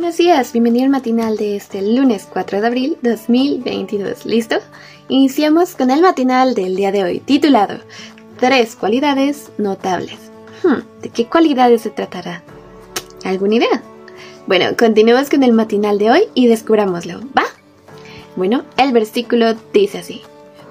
Buenos días, bienvenido al matinal de este lunes 4 de abril 2022. ¿Listo? Iniciamos con el matinal del día de hoy, titulado Tres cualidades notables. Hmm, ¿De qué cualidades se tratará? ¿Alguna idea? Bueno, continuemos con el matinal de hoy y descubrámoslo, ¿va? Bueno, el versículo dice así.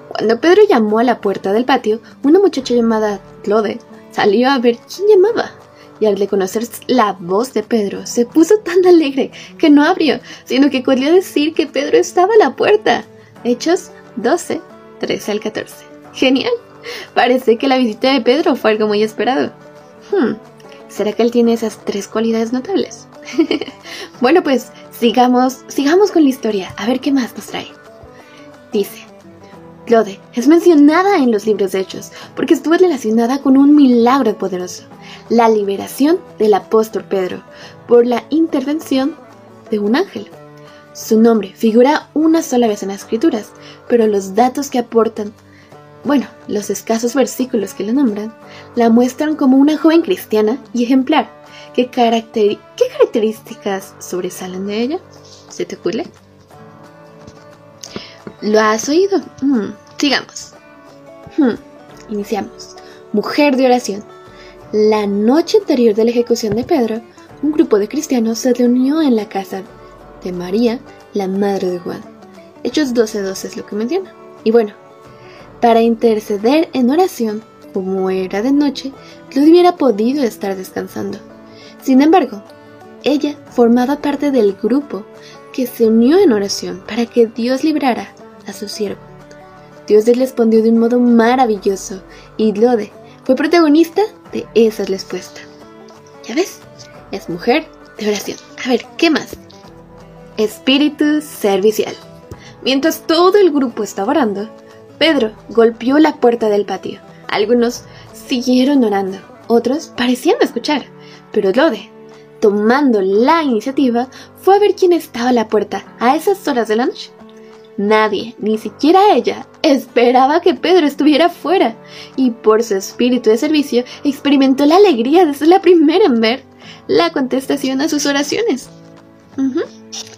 Cuando Pedro llamó a la puerta del patio, una muchacha llamada Claude salió a ver quién llamaba y al reconocer la voz de Pedro se puso tan alegre que no abrió, sino que corrió a decir que Pedro estaba a la puerta. Hechos 12, 13 al 14. Genial. Parece que la visita de Pedro fue algo muy esperado. Hmm, ¿Será que él tiene esas tres cualidades notables? bueno, pues sigamos, sigamos con la historia, a ver qué más nos trae. Dice, Claude es mencionada en los libros de Hechos porque estuvo relacionada con un milagro poderoso la liberación del apóstol Pedro por la intervención de un ángel. Su nombre figura una sola vez en las escrituras, pero los datos que aportan, bueno, los escasos versículos que le nombran, la muestran como una joven cristiana y ejemplar. ¿Qué, características sobresalen de ella? ¿Se te ocurre? ¿Lo has oído? Mm, sigamos. Hmm, iniciamos. Mujer de oración. La noche anterior de la ejecución de Pedro, un grupo de cristianos se reunió en la casa de María, la madre de Juan. Hechos 12:12 es lo que menciona. Y bueno, para interceder en oración, como era de noche, no hubiera podido estar descansando. Sin embargo, ella formaba parte del grupo que se unió en oración para que Dios librara a su siervo. Dios le respondió de un modo maravilloso y Lode fue protagonista de esa respuesta. ¿Ya ves? Es mujer de oración. A ver, ¿qué más? Espíritu servicial. Mientras todo el grupo estaba orando, Pedro golpeó la puerta del patio. Algunos siguieron orando, otros parecían escuchar, pero Lode, tomando la iniciativa, fue a ver quién estaba a la puerta a esas horas de la noche. Nadie, ni siquiera ella, esperaba que Pedro estuviera fuera, y por su espíritu de servicio experimentó la alegría de ser la primera en ver la contestación a sus oraciones.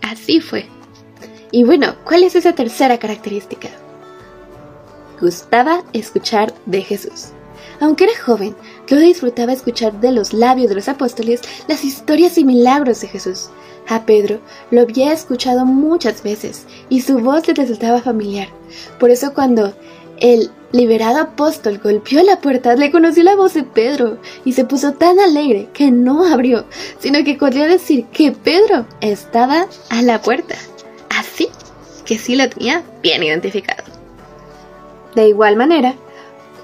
Así fue. Y bueno, ¿cuál es esa tercera característica? Gustaba escuchar de Jesús. Aunque era joven, Claudia disfrutaba escuchar de los labios de los apóstoles las historias y milagros de Jesús. A Pedro lo había escuchado muchas veces y su voz le resultaba familiar. Por eso cuando el liberado apóstol golpeó la puerta, le conoció la voz de Pedro y se puso tan alegre que no abrió, sino que corrió a decir que Pedro estaba a la puerta. Así que sí lo tenía bien identificado. De igual manera,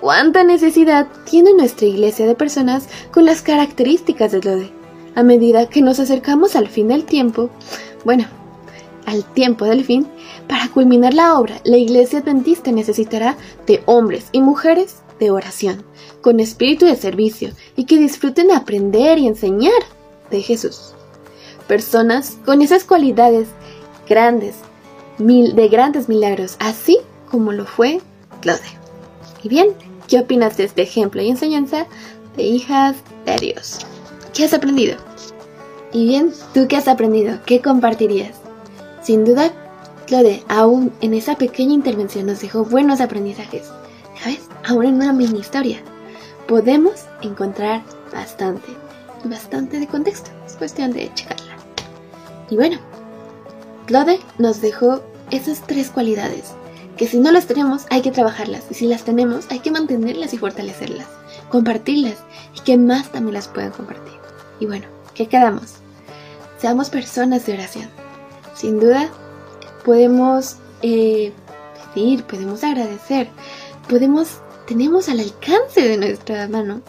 ¿cuánta necesidad tiene nuestra iglesia de personas con las características de Lode? A medida que nos acercamos al fin del tiempo, bueno, al tiempo del fin, para culminar la obra, la iglesia adventista necesitará de hombres y mujeres de oración, con espíritu de servicio y que disfruten aprender y enseñar de Jesús. Personas con esas cualidades grandes, mil, de grandes milagros, así como lo fue Claude. Y bien, ¿qué opinas de este ejemplo y enseñanza de hijas de Dios? ¿Qué has aprendido? Y bien, ¿tú qué has aprendido? ¿Qué compartirías? Sin duda, Claude, aún en esa pequeña intervención nos dejó buenos aprendizajes. ¿Sabes? Aún en una mini historia. Podemos encontrar bastante, bastante de contexto. Es cuestión de checarla. Y bueno, Claude nos dejó esas tres cualidades que si no las tenemos hay que trabajarlas y si las tenemos hay que mantenerlas y fortalecerlas, compartirlas y que más también las puedan compartir. Y bueno, ¿qué quedamos? Seamos personas de oración. Sin duda, podemos eh, pedir, podemos agradecer, podemos, tenemos al alcance de nuestra mano,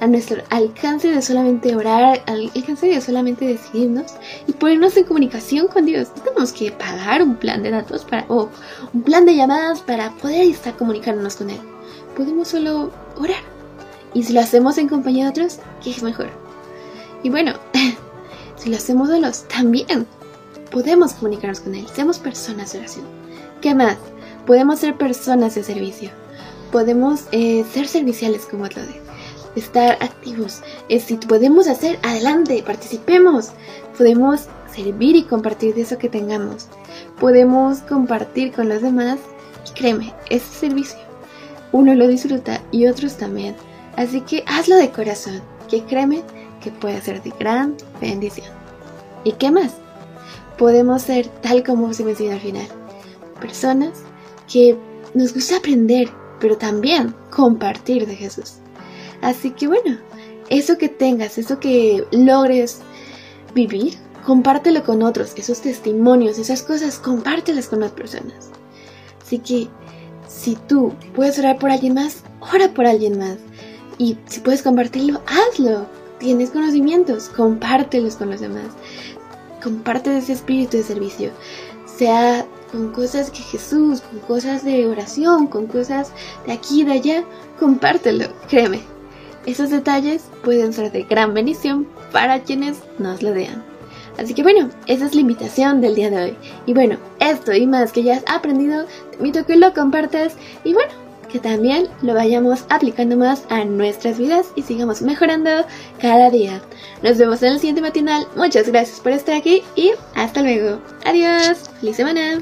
a nuestro alcance de solamente orar, al alcance de solamente decidirnos y ponernos en comunicación con Dios. No tenemos que pagar un plan de datos para, o un plan de llamadas para poder estar comunicándonos con Él. Podemos solo orar. Y si lo hacemos en compañía de otros, ¿qué es mejor? Y bueno, si lo hacemos solos, también podemos comunicarnos con Él. Seamos personas de oración. ¿Qué más? Podemos ser personas de servicio. Podemos eh, ser serviciales como de Estar activos. Eh, si podemos hacer, adelante, participemos. Podemos servir y compartir de eso que tengamos. Podemos compartir con los demás y créeme, ese servicio uno lo disfruta y otros también. Así que hazlo de corazón, que créeme que puede ser de gran bendición. ¿Y qué más? Podemos ser tal como se menciona al final, personas que nos gusta aprender, pero también compartir de Jesús. Así que bueno, eso que tengas, eso que logres vivir, compártelo con otros, esos testimonios, esas cosas, compártelas con las personas. Así que si tú puedes orar por alguien más, ora por alguien más. Y si puedes compartirlo, hazlo. Tienes conocimientos, compártelos con los demás. Comparte ese espíritu de servicio. Sea con cosas que Jesús, con cosas de oración, con cosas de aquí y de allá, compártelo. Créeme, esos detalles pueden ser de gran bendición para quienes nos lo vean. Así que bueno, esa es la invitación del día de hoy. Y bueno, esto y más que ya has aprendido, te invito a que lo compartas y bueno, que también lo vayamos aplicando más a nuestras vidas y sigamos mejorando cada día. Nos vemos en el siguiente matinal. Muchas gracias por estar aquí y hasta luego. Adiós. Feliz semana.